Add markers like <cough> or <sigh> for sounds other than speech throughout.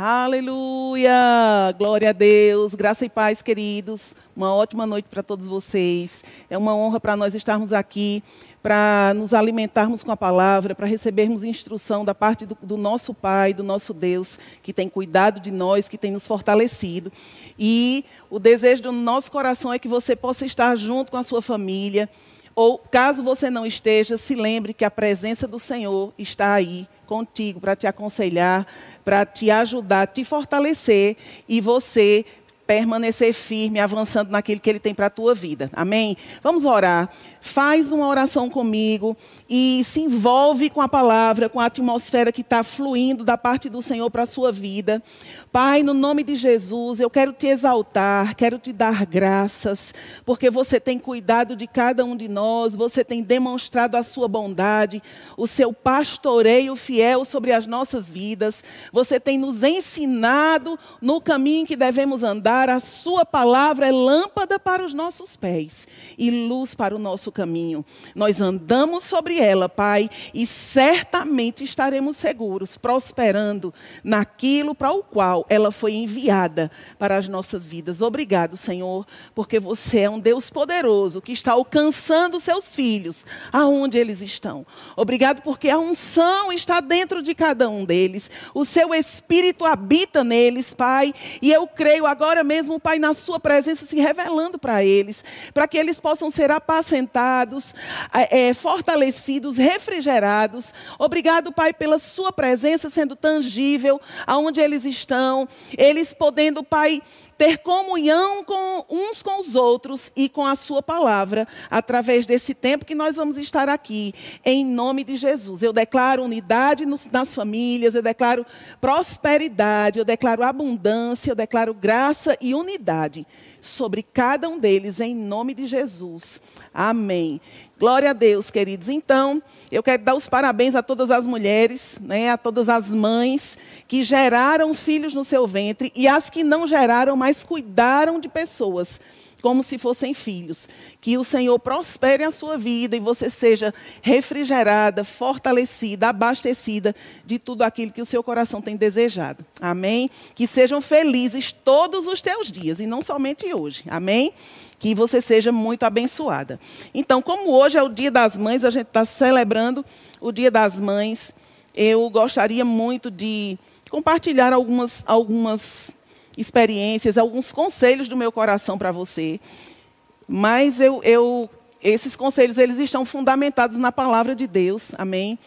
Aleluia! Glória a Deus, graça e paz, queridos. Uma ótima noite para todos vocês. É uma honra para nós estarmos aqui, para nos alimentarmos com a palavra, para recebermos instrução da parte do, do, nosso Pai, do nosso Deus, que tem cuidado de nós, que tem nos fortalecido. E o desejo do nosso coração é que você possa estar junto com a sua família. Ou, caso você não esteja, se lembre que a presença do Senhor está aí contigo para te aconselhar, para te ajudar, te fortalecer e você permanecer firme, avançando naquilo que Ele tem para a tua vida. Amém? Vamos orar. Faz uma oração comigo e se envolve com a palavra, com a atmosfera que está fluindo da parte do Senhor para a sua vida. Pai, no nome de Jesus, eu quero te exaltar, quero te dar graças, porque você tem cuidado de cada um de nós, você tem demonstrado a sua bondade, o seu pastoreio fiel sobre as nossas vidas, você tem nos ensinado no caminho que devemos andar, a sua palavra é lâmpada para os nossos pés e luz para o nosso caminho. Nós andamos sobre ela, Pai, e certamente estaremos seguros, prosperando naquilo para o qual ela foi enviada para as nossas vidas. Obrigado, Senhor, porque você é um Deus poderoso que está alcançando seus filhos aonde eles estão. Obrigado porque a unção está dentro de cada um deles. O seu espírito habita neles, Pai, e eu creio agora mesmo, Pai, na sua presença se revelando para eles, para que eles possam ser apacentados, é, fortalecidos, refrigerados. Obrigado, Pai, pela sua presença sendo tangível aonde eles estão eles podendo, Pai, ter comunhão com uns com os outros e com a Sua palavra, através desse tempo que nós vamos estar aqui, em nome de Jesus. Eu declaro unidade nas famílias, eu declaro prosperidade, eu declaro abundância, eu declaro graça e unidade sobre cada um deles, em nome de Jesus. Amém. Glória a Deus, queridos. Então, eu quero dar os parabéns a todas as mulheres, né, a todas as mães que geraram filhos no seu ventre e as que não geraram, mas cuidaram de pessoas como se fossem filhos. Que o Senhor prospere a sua vida e você seja refrigerada, fortalecida, abastecida de tudo aquilo que o seu coração tem desejado. Amém? Que sejam felizes todos os teus dias e não somente hoje. Amém? Que você seja muito abençoada. Então, como hoje é o Dia das Mães, a gente está celebrando o Dia das Mães. Eu gostaria muito de compartilhar algumas, algumas experiências, alguns conselhos do meu coração para você. Mas eu, eu, esses conselhos eles estão fundamentados na palavra de Deus, amém?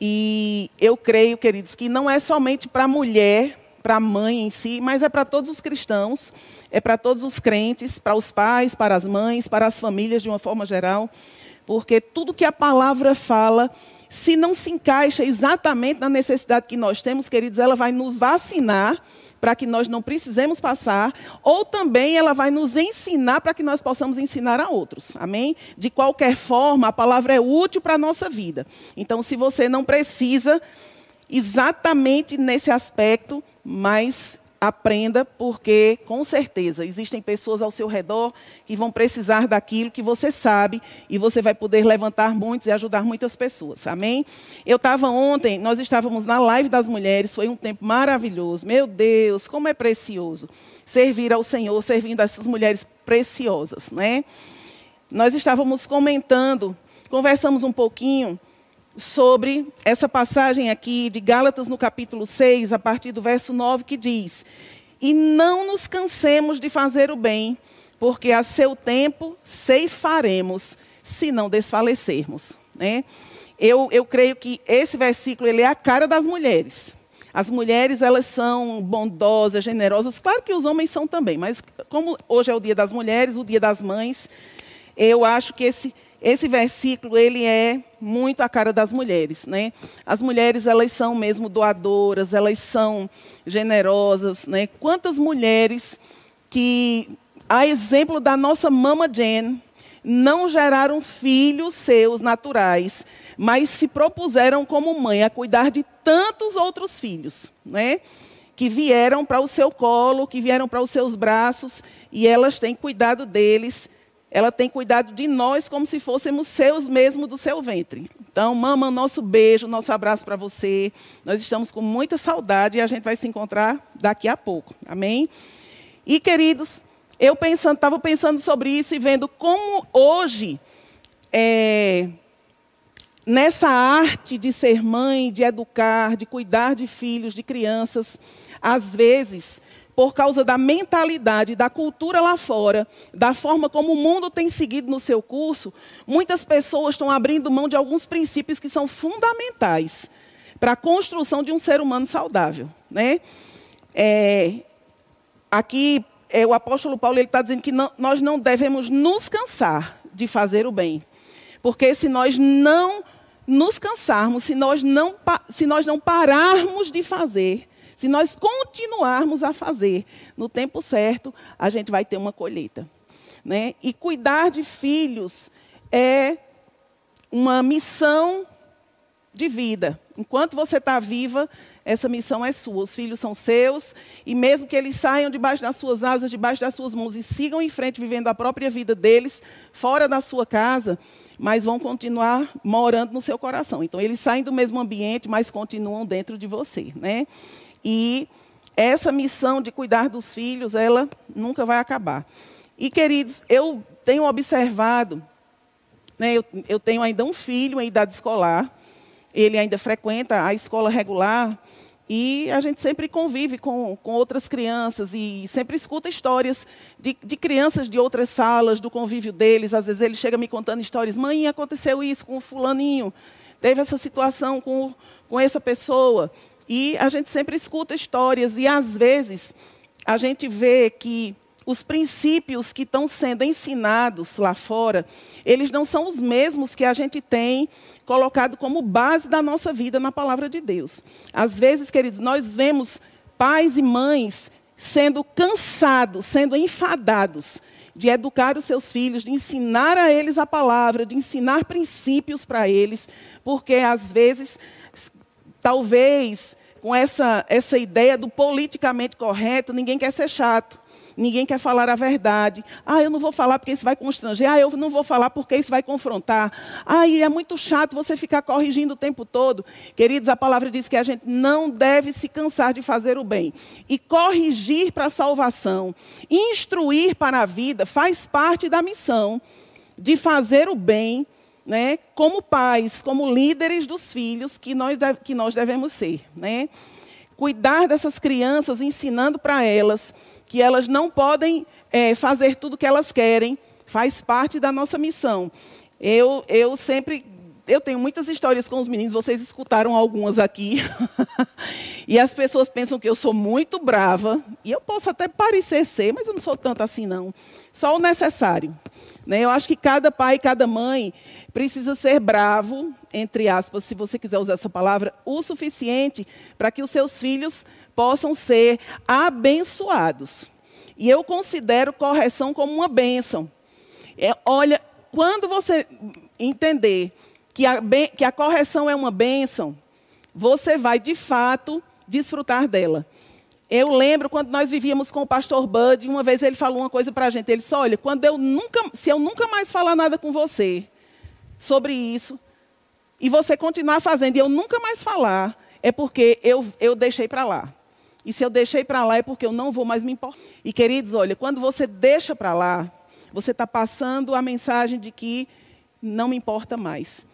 E eu creio, queridos, que não é somente para a mulher, para a mãe em si, mas é para todos os cristãos, é para todos os crentes, para os pais, para as mães, para as famílias de uma forma geral, porque tudo que a palavra fala, se não se encaixa exatamente na necessidade que nós temos, queridos, ela vai nos vacinar para que nós não precisemos passar, ou também ela vai nos ensinar para que nós possamos ensinar a outros. Amém? De qualquer forma, a palavra é útil para a nossa vida. Então, se você não precisa exatamente nesse aspecto, mas aprenda, porque com certeza existem pessoas ao seu redor que vão precisar daquilo que você sabe e você vai poder levantar muitos e ajudar muitas pessoas. Amém? Eu estava ontem, nós estávamos na live das mulheres, foi um tempo maravilhoso. Meu Deus, como é precioso servir ao Senhor, servindo essas mulheres preciosas, né? Nós estávamos comentando, conversamos um pouquinho sobre essa passagem aqui de Gálatas, no capítulo 6, a partir do verso 9, que diz: E não nos cansemos de fazer o bem, porque a seu tempo ceifaremos, se não desfalecermos. Né? Eu, eu creio que esse versículo ele é a cara das mulheres. As mulheres, elas são bondosas, generosas. Claro que os homens são também, mas como hoje é o dia das mulheres, o dia das mães, eu acho que esse esse versículo ele é muito a cara das mulheres, né? As mulheres elas são mesmo doadoras, elas são generosas, né? Quantas mulheres que a exemplo da nossa mama Jane não geraram filhos seus naturais, mas se propuseram como mãe a cuidar de tantos outros filhos, né? Que vieram para o seu colo, que vieram para os seus braços e elas têm cuidado deles ela tem cuidado de nós como se fôssemos seus mesmo do seu ventre. Então, mama, nosso beijo, nosso abraço para você. Nós estamos com muita saudade e a gente vai se encontrar daqui a pouco. Amém? E, queridos, eu pensando, estava pensando sobre isso e vendo como hoje, é, nessa arte de ser mãe, de educar, de cuidar de filhos, de crianças, às vezes por causa da mentalidade, da cultura lá fora, da forma como o mundo tem seguido no seu curso, muitas pessoas estão abrindo mão de alguns princípios que são fundamentais para a construção de um ser humano saudável. Né? É, aqui, é, o apóstolo Paulo está dizendo que não, nós não devemos nos cansar de fazer o bem. Porque se nós não nos cansarmos, se nós não, se nós não pararmos de fazer, se nós continuarmos a fazer no tempo certo, a gente vai ter uma colheita. Né? E cuidar de filhos é uma missão de vida. Enquanto você está viva, essa missão é sua. Os filhos são seus, e mesmo que eles saiam debaixo das suas asas, debaixo das suas mãos e sigam em frente vivendo a própria vida deles, fora da sua casa, mas vão continuar morando no seu coração. Então, eles saem do mesmo ambiente, mas continuam dentro de você. Né? E essa missão de cuidar dos filhos, ela nunca vai acabar. E, queridos, eu tenho observado, né, eu, eu tenho ainda um filho em idade escolar, ele ainda frequenta a escola regular, e a gente sempre convive com, com outras crianças e sempre escuta histórias de, de, crianças de outras salas, do convívio deles. Às vezes ele chega me contando histórias. Mãe, aconteceu isso com o fulaninho. Teve essa situação com, com essa pessoa. E a gente sempre escuta histórias e às vezes a gente vê que os princípios que estão sendo ensinados lá fora, eles não são os mesmos que a gente tem colocado como base da nossa vida na palavra de Deus. Às vezes, queridos, nós vemos pais e mães sendo cansados, sendo enfadados de educar os seus filhos, de ensinar a eles a palavra, de ensinar princípios para eles, porque às vezes, talvez com essa, essa ideia do politicamente correto, ninguém quer ser chato. Ninguém quer falar a verdade. Ah, eu não vou falar porque isso vai constranger. Ah, eu não vou falar porque isso vai confrontar. Ah, e é muito chato você ficar corrigindo o tempo todo. Queridos, a palavra diz que a gente não deve se cansar de fazer o bem. E corrigir para a salvação, instruir para a vida, faz parte da missão de fazer o bem né, como pais, como líderes dos filhos que nós, que nós devemos ser. Né? Cuidar dessas crianças, ensinando para elas que elas não podem é, fazer tudo o que elas querem, faz parte da nossa missão. Eu, eu sempre eu tenho muitas histórias com os meninos, vocês escutaram algumas aqui. <laughs> e as pessoas pensam que eu sou muito brava, e eu posso até parecer ser, mas eu não sou tanto assim não. Só o necessário. Né? Eu acho que cada pai, cada mãe precisa ser bravo, entre aspas, se você quiser usar essa palavra, o suficiente para que os seus filhos possam ser abençoados. E eu considero correção como uma bênção. É, olha, quando você entender que a, que a correção é uma bênção, você vai, de fato, desfrutar dela. Eu lembro quando nós vivíamos com o pastor Bud, uma vez ele falou uma coisa para a gente. Ele disse: Olha, quando eu nunca, se eu nunca mais falar nada com você sobre isso, e você continuar fazendo e eu nunca mais falar, é porque eu, eu deixei para lá. E se eu deixei para lá é porque eu não vou mais me importar. E queridos, olha, quando você deixa para lá, você está passando a mensagem de que não me importa mais.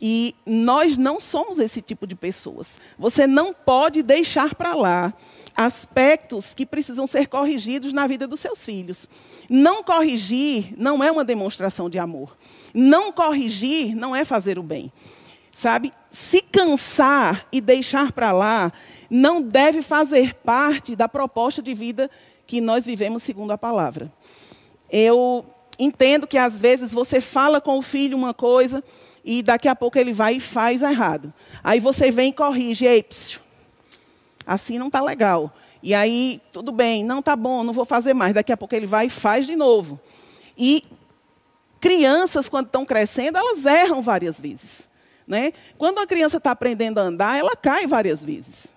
E nós não somos esse tipo de pessoas. Você não pode deixar para lá aspectos que precisam ser corrigidos na vida dos seus filhos. Não corrigir não é uma demonstração de amor. Não corrigir não é fazer o bem. Sabe? Se cansar e deixar para lá não deve fazer parte da proposta de vida que nós vivemos segundo a palavra. Eu entendo que às vezes você fala com o filho uma coisa e daqui a pouco ele vai e faz errado. Aí você vem e corrige, ei, assim não está legal. E aí, tudo bem, não está bom, não vou fazer mais. Daqui a pouco ele vai e faz de novo. E crianças, quando estão crescendo, elas erram várias vezes. Né? Quando uma criança está aprendendo a andar, ela cai várias vezes.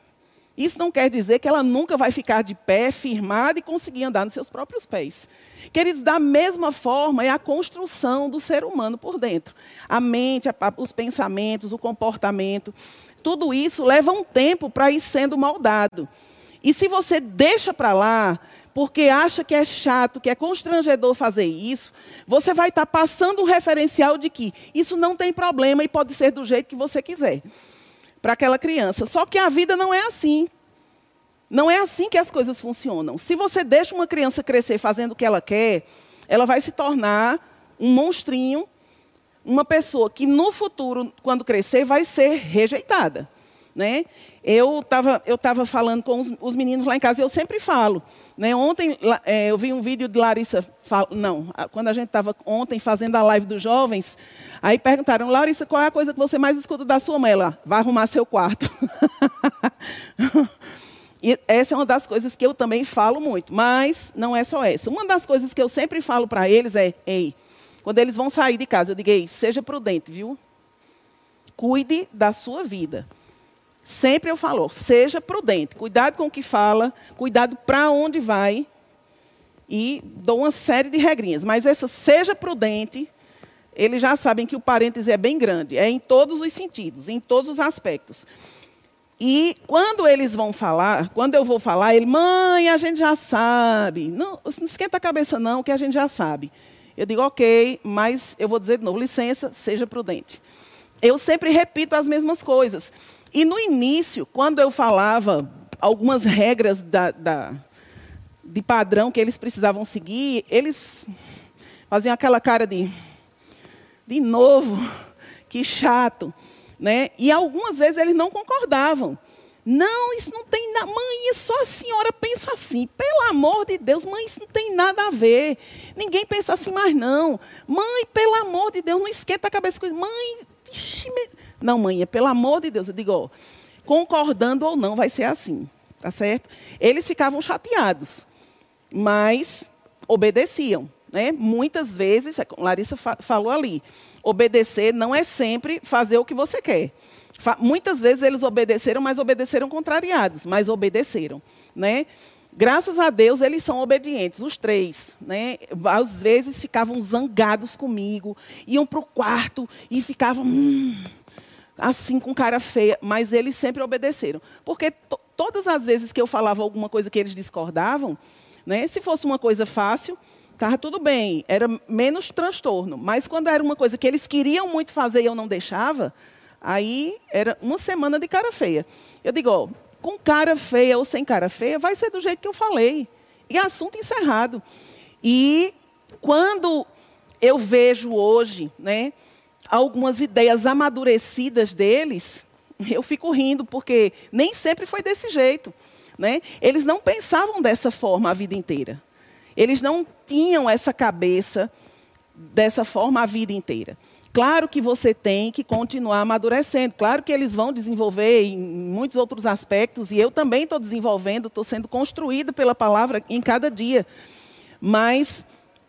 Isso não quer dizer que ela nunca vai ficar de pé, firmada e conseguir andar nos seus próprios pés. Queridos, da mesma forma é a construção do ser humano por dentro. A mente, a, os pensamentos, o comportamento, tudo isso leva um tempo para ir sendo moldado. E se você deixa para lá, porque acha que é chato, que é constrangedor fazer isso, você vai estar tá passando um referencial de que isso não tem problema e pode ser do jeito que você quiser para aquela criança. Só que a vida não é assim. Não é assim que as coisas funcionam. Se você deixa uma criança crescer fazendo o que ela quer, ela vai se tornar um monstrinho, uma pessoa que no futuro, quando crescer, vai ser rejeitada. Né? Eu estava eu tava falando com os, os, meninos lá em casa, e eu sempre falo. Né? Ontem é, eu vi um vídeo de Larissa, fal, não, quando a gente estava ontem fazendo a live dos jovens, aí perguntaram, Larissa, qual é a coisa que você mais escuta da sua mãe? Ela, vai arrumar seu quarto. <laughs> e essa é uma das coisas que eu também falo muito, mas não é só essa. Uma das coisas que eu sempre falo para eles é, ei, quando eles vão sair de casa, eu digo, ei, seja prudente, viu? Cuide da sua vida. Sempre eu falo, seja prudente, cuidado com o que fala, cuidado para onde vai. E dou uma série de regrinhas. Mas essa seja prudente, eles já sabem que o parêntese é bem grande. É em todos os sentidos, em todos os aspectos. E quando eles vão falar, quando eu vou falar, ele, mãe, a gente já sabe. Não, não esquenta a cabeça não, que a gente já sabe. Eu digo, ok, mas eu vou dizer de novo, licença, seja prudente. Eu sempre repito as mesmas coisas. E no início, quando eu falava algumas regras da, da, de padrão que eles precisavam seguir, eles faziam aquela cara de, de novo, <laughs> que chato. Né? E algumas vezes eles não concordavam. Não, isso não tem nada. Mãe, só a senhora pensa assim. Pelo amor de Deus, mãe, isso não tem nada a ver. Ninguém pensa assim mais, não. Mãe, pelo amor de Deus, não esquenta a cabeça com isso. Mãe, vixi, me... Não, mãe, é pelo amor de Deus. Eu digo, ó, concordando ou não, vai ser assim. Tá certo? Eles ficavam chateados, mas obedeciam. Né? Muitas vezes, é Larissa fa falou ali, obedecer não é sempre fazer o que você quer. Fa muitas vezes eles obedeceram, mas obedeceram contrariados, mas obedeceram. Né? Graças a Deus, eles são obedientes, os três. Né? Às vezes ficavam zangados comigo, iam para o quarto e ficavam. Hum, assim com cara feia, mas eles sempre obedeceram. Porque todas as vezes que eu falava alguma coisa que eles discordavam, né, se fosse uma coisa fácil, estava tudo bem, era menos transtorno. Mas quando era uma coisa que eles queriam muito fazer e eu não deixava, aí era uma semana de cara feia. Eu digo, ó, com cara feia ou sem cara feia, vai ser do jeito que eu falei. E assunto encerrado. E quando eu vejo hoje, né, algumas ideias amadurecidas deles, <laughs> eu fico rindo, porque nem sempre foi desse jeito. Né? Eles não pensavam dessa forma a vida inteira. Eles não tinham essa cabeça dessa forma a vida inteira. Claro que você tem que continuar amadurecendo. Claro que eles vão desenvolver em muitos outros aspectos, e eu também estou desenvolvendo, estou sendo construído pela palavra em cada dia. Mas,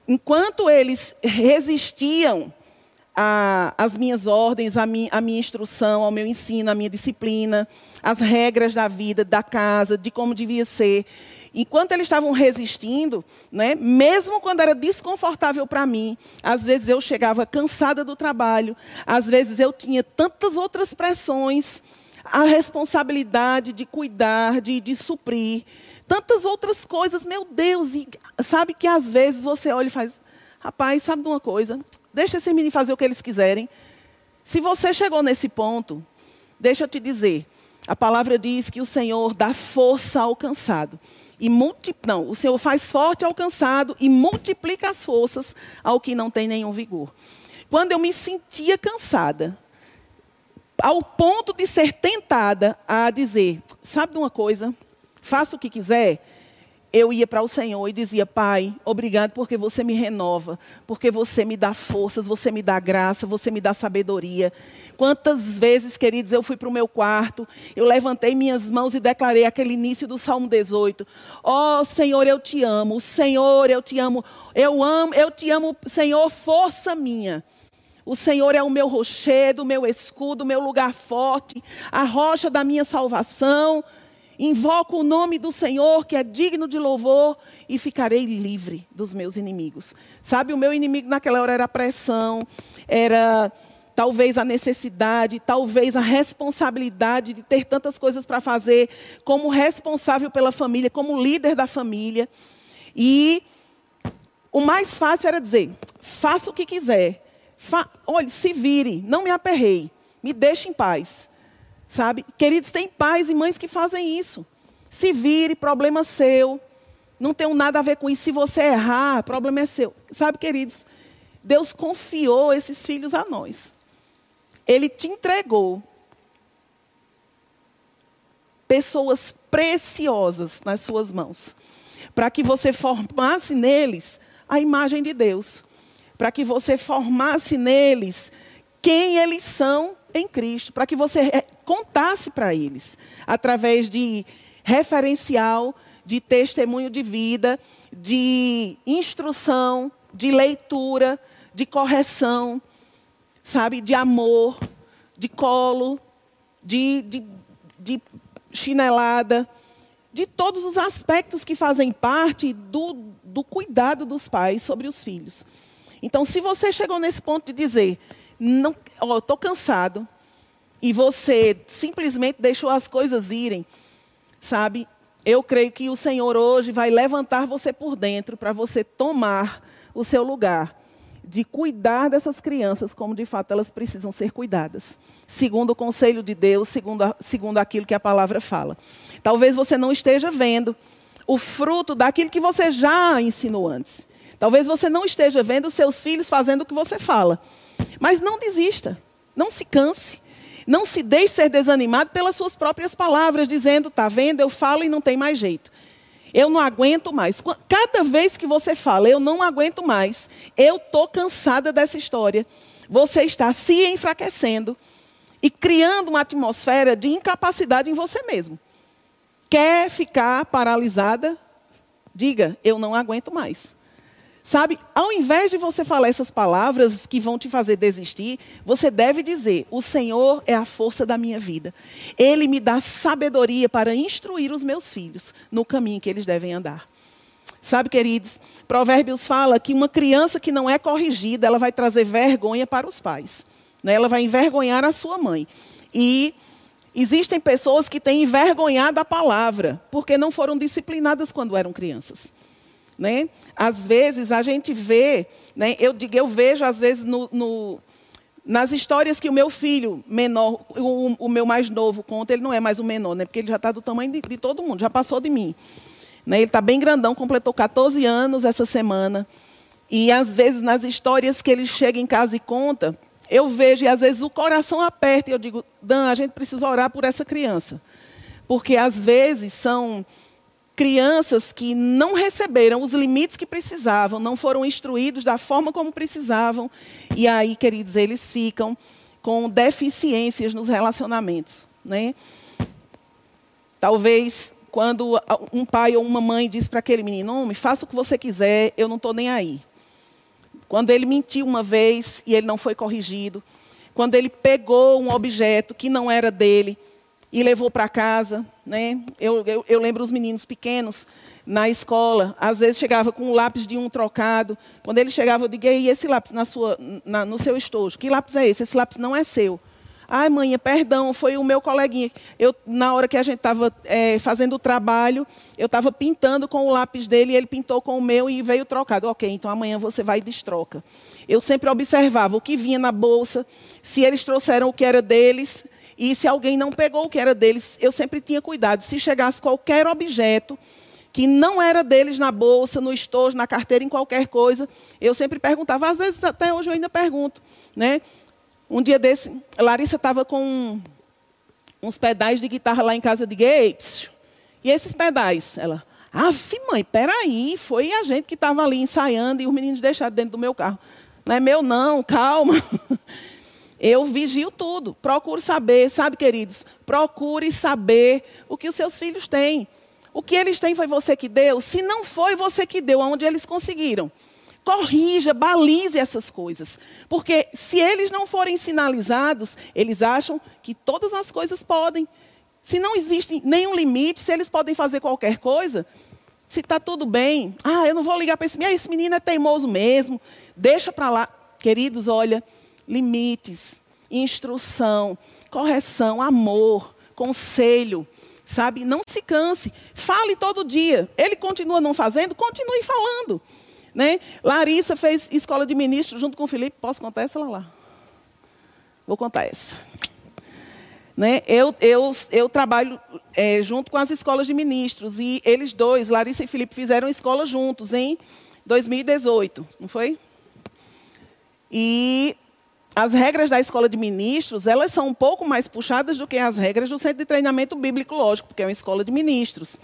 enquanto eles resistiam as minhas ordens, a, mi, a minha instrução, ao meu ensino, a minha disciplina, as regras da vida, da casa, de como devia ser. Enquanto eles estavam resistindo, né, mesmo quando era desconfortável para mim, às vezes eu chegava cansada do trabalho, às vezes eu tinha tantas outras pressões, a responsabilidade de cuidar, de, de suprir, tantas outras coisas, meu Deus, e sabe que às vezes você olha e faz, rapaz, sabe de uma coisa? Deixa esses meninos fazer o que eles quiserem. Se você chegou nesse ponto, deixa eu te dizer, a palavra diz que o Senhor dá força ao cansado. E multi... Não, o Senhor faz forte ao cansado e multiplica as forças ao que não tem nenhum vigor. Quando eu me sentia cansada, ao ponto de ser tentada a dizer, sabe de uma coisa? Faça o que quiser, eu ia para o Senhor e dizia: Pai, obrigado porque você me renova, porque você me dá forças, você me dá graça, você me dá sabedoria. Quantas vezes, queridos, eu fui para o meu quarto, eu levantei minhas mãos e declarei aquele início do Salmo 18: Ó oh, Senhor, eu te amo, Senhor, eu te amo, eu amo, eu te amo, Senhor, força minha. O Senhor é o meu rochedo, o meu escudo, o meu lugar forte, a rocha da minha salvação. Invoco o nome do Senhor, que é digno de louvor, e ficarei livre dos meus inimigos. Sabe, o meu inimigo naquela hora era a pressão, era talvez a necessidade, talvez a responsabilidade de ter tantas coisas para fazer, como responsável pela família, como líder da família. E o mais fácil era dizer: faça o que quiser. Fa olhe, se vire, não me aperrei, me deixe em paz. Sabe? Queridos, tem pais e mães que fazem isso. Se vire, problema seu. Não tem nada a ver com isso. Se você errar, problema é seu. Sabe, queridos, Deus confiou esses filhos a nós. Ele te entregou pessoas preciosas nas suas mãos, para que você formasse neles a imagem de Deus, para que você formasse neles quem eles são em Cristo, para que você contasse para eles, através de referencial, de testemunho de vida, de instrução, de leitura, de correção, sabe, de amor, de colo, de, de, de chinelada, de todos os aspectos que fazem parte do, do cuidado dos pais sobre os filhos. Então, se você chegou nesse ponto de dizer, não, estou cansado, e você simplesmente deixou as coisas irem, sabe? Eu creio que o Senhor hoje vai levantar você por dentro para você tomar o seu lugar de cuidar dessas crianças como de fato elas precisam ser cuidadas, segundo o conselho de Deus, segundo, a, segundo aquilo que a palavra fala. Talvez você não esteja vendo o fruto daquilo que você já ensinou antes. Talvez você não esteja vendo seus filhos fazendo o que você fala. Mas não desista, não se canse. Não se deixe ser desanimado pelas suas próprias palavras, dizendo, está vendo, eu falo e não tem mais jeito. Eu não aguento mais. Cada vez que você fala, eu não aguento mais, eu estou cansada dessa história. Você está se enfraquecendo e criando uma atmosfera de incapacidade em você mesmo. Quer ficar paralisada? Diga, eu não aguento mais. Sabe, ao invés de você falar essas palavras que vão te fazer desistir, você deve dizer: O Senhor é a força da minha vida. Ele me dá sabedoria para instruir os meus filhos no caminho que eles devem andar. Sabe, queridos, Provérbios fala que uma criança que não é corrigida, ela vai trazer vergonha para os pais. Né? Ela vai envergonhar a sua mãe. E existem pessoas que têm envergonhado a palavra, porque não foram disciplinadas quando eram crianças. Né? Às vezes a gente vê, né, eu digo, eu vejo às vezes no, no, nas histórias que o meu filho menor, o, o, meu mais novo conta, ele não é mais o menor, né, porque ele já está do tamanho de, de, todo mundo, já passou de mim. Né, ele está bem grandão, completou 14 anos essa semana. E às vezes nas histórias que ele chega em casa e conta, eu vejo e às vezes o coração aperta e eu digo, Dan, a gente precisa orar por essa criança. Porque às vezes são crianças que não receberam os limites que precisavam, não foram instruídos da forma como precisavam, e aí, queridos, eles ficam com deficiências nos relacionamentos. Né? Talvez quando um pai ou uma mãe diz para aquele menino, homem, faça o que você quiser, eu não estou nem aí. Quando ele mentiu uma vez e ele não foi corrigido, quando ele pegou um objeto que não era dele e levou para casa. Né? Eu, eu, eu, lembro os meninos pequenos na escola, às vezes chegava com um lápis de um trocado. Quando ele chegava, eu digo, e esse lápis na sua, na, no seu estojo? Que lápis é esse? Esse lápis não é seu. Ai, mãe, perdão, foi o meu coleguinha. Eu, na hora que a gente estava é, fazendo o trabalho, eu estava pintando com o lápis dele, ele pintou com o meu e veio trocado. Ok, então amanhã você vai e destroca. Eu sempre observava o que vinha na bolsa, se eles trouxeram o que era deles, e se alguém não pegou o que era deles, eu sempre tinha cuidado. Se chegasse qualquer objeto que não era deles na bolsa, no estojo, na carteira, em qualquer coisa, eu sempre perguntava. Às vezes, até hoje, eu ainda pergunto. Né? Um dia desse, Larissa estava com uns pedais de guitarra lá em casa. Digo, Ei, e esses pedais? Ela, ah, mãe, peraí, foi a gente que estava ali ensaiando e os meninos deixaram dentro do meu carro. Não é meu, não, calma. <laughs> Eu vigio tudo, procuro saber, sabe, queridos? Procure saber o que os seus filhos têm. O que eles têm foi você que deu? Se não foi você que deu, aonde eles conseguiram? Corrija, balize essas coisas. Porque se eles não forem sinalizados, eles acham que todas as coisas podem. Se não existe nenhum limite, se eles podem fazer qualquer coisa, se está tudo bem, ah, eu não vou ligar para esse menino, esse menino é teimoso mesmo, deixa para lá. Queridos, olha, limites, instrução, correção, amor, conselho, sabe? Não se canse, fale todo dia. Ele continua não fazendo, continue falando. Né? Larissa fez escola de ministro junto com o Felipe. Posso contar essa, lá? Vou contar essa. Né? Eu, eu, eu trabalho é, junto com as escolas de ministros e eles dois, Larissa e Felipe, fizeram escola juntos em 2018, não foi? E as regras da escola de ministros, elas são um pouco mais puxadas do que as regras do centro de treinamento bíblico lógico, porque é uma escola de ministros.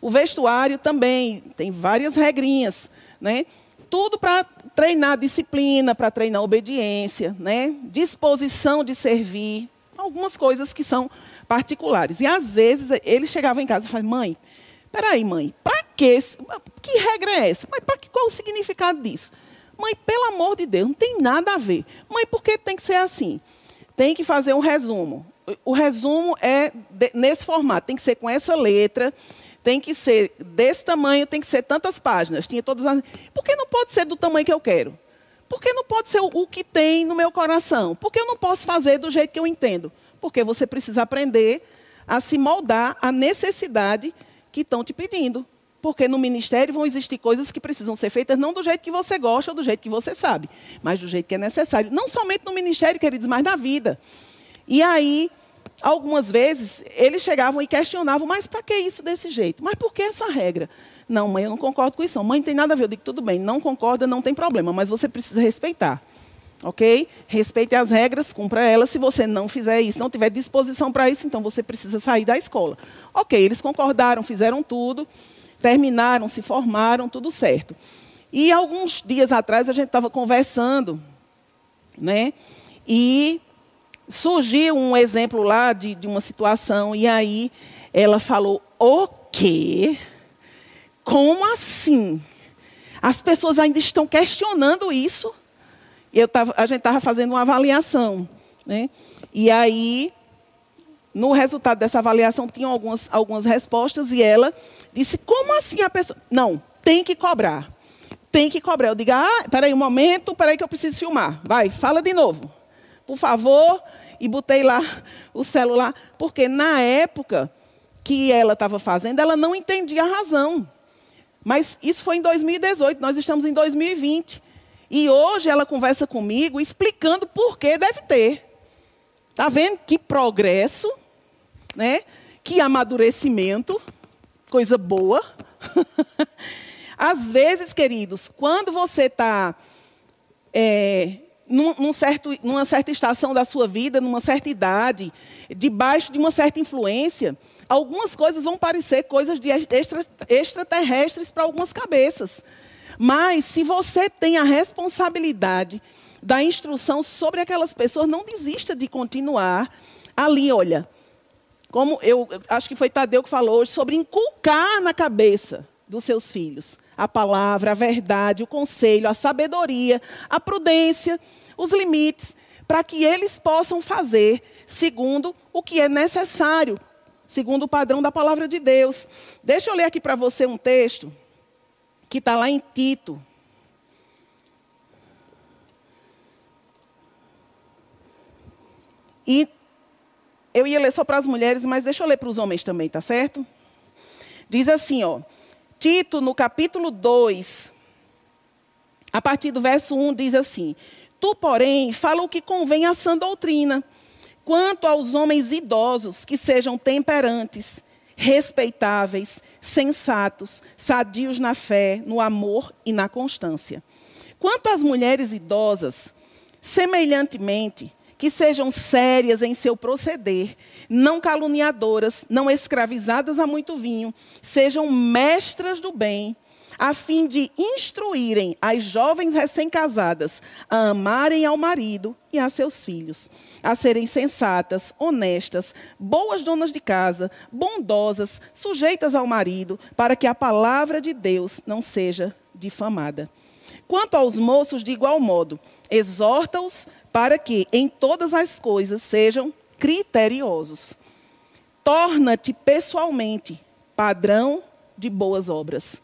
O vestuário também tem várias regrinhas, né? Tudo para treinar disciplina, para treinar obediência, né? Disposição de servir, algumas coisas que são particulares. E às vezes ele chegava em casa e falava: "Mãe, peraí, mãe, para que que regra é essa? Mas para que qual o significado disso?" Mãe, pelo amor de Deus, não tem nada a ver. Mãe, por que tem que ser assim? Tem que fazer um resumo. O resumo é nesse formato, tem que ser com essa letra, tem que ser desse tamanho, tem que ser tantas páginas. Tinha todas as... Por que não pode ser do tamanho que eu quero? Por que não pode ser o que tem no meu coração? Por que eu não posso fazer do jeito que eu entendo? Porque você precisa aprender a se moldar à necessidade que estão te pedindo. Porque no ministério vão existir coisas que precisam ser feitas não do jeito que você gosta ou do jeito que você sabe, mas do jeito que é necessário. Não somente no ministério, queridos, mas na vida. E aí, algumas vezes, eles chegavam e questionavam, mas para que isso desse jeito? Mas por que essa regra? Não, mãe, eu não concordo com isso. Mãe, não tem nada a ver. Eu digo, tudo bem, não concorda, não tem problema, mas você precisa respeitar. Ok? Respeite as regras, cumpra elas. Se você não fizer isso, não tiver disposição para isso, então você precisa sair da escola. Ok, eles concordaram, fizeram tudo terminaram, se formaram, tudo certo. E alguns dias atrás a gente estava conversando, né? E surgiu um exemplo lá de, de uma situação, e aí ela falou: o quê? Como assim? As pessoas ainda estão questionando isso. Eu tava, a gente estava fazendo uma avaliação. Né? E aí no resultado dessa avaliação, tinham algumas, algumas respostas e ela disse: Como assim a pessoa. Não, tem que cobrar. Tem que cobrar. Eu digo: Ah, peraí um momento, peraí que eu preciso filmar. Vai, fala de novo. Por favor. E botei lá <laughs> o celular. Porque na época que ela estava fazendo, ela não entendia a razão. Mas isso foi em 2018, nós estamos em 2020. E hoje ela conversa comigo explicando por que deve ter. Está vendo que progresso? Né? Que amadurecimento, coisa boa. <laughs> Às vezes, queridos, quando você está é, num, num certo, numa certa estação da sua vida, numa certa idade, debaixo de uma certa influência, algumas coisas vão parecer coisas de extra, extraterrestres para algumas cabeças. Mas, se você tem a responsabilidade da instrução sobre aquelas pessoas, não desista de continuar ali, olha, como eu acho que foi Tadeu que falou hoje, sobre inculcar na cabeça dos seus filhos a palavra, a verdade, o conselho, a sabedoria, a prudência, os limites, para que eles possam fazer segundo o que é necessário, segundo o padrão da palavra de Deus. Deixa eu ler aqui para você um texto que está lá em Tito. E eu ia ler só para as mulheres, mas deixa eu ler para os homens também, tá certo? Diz assim, ó. Tito, no capítulo 2, a partir do verso 1, diz assim: Tu, porém, fala o que convém à sã doutrina, quanto aos homens idosos, que sejam temperantes, respeitáveis, sensatos, sadios na fé, no amor e na constância. Quanto às mulheres idosas, semelhantemente, que sejam sérias em seu proceder, não caluniadoras, não escravizadas a muito vinho, sejam mestras do bem, a fim de instruírem as jovens recém-casadas a amarem ao marido e a seus filhos, a serem sensatas, honestas, boas donas de casa, bondosas, sujeitas ao marido, para que a palavra de Deus não seja difamada. Quanto aos moços, de igual modo, exorta-os para que em todas as coisas sejam criteriosos. torna-te pessoalmente padrão de boas obras.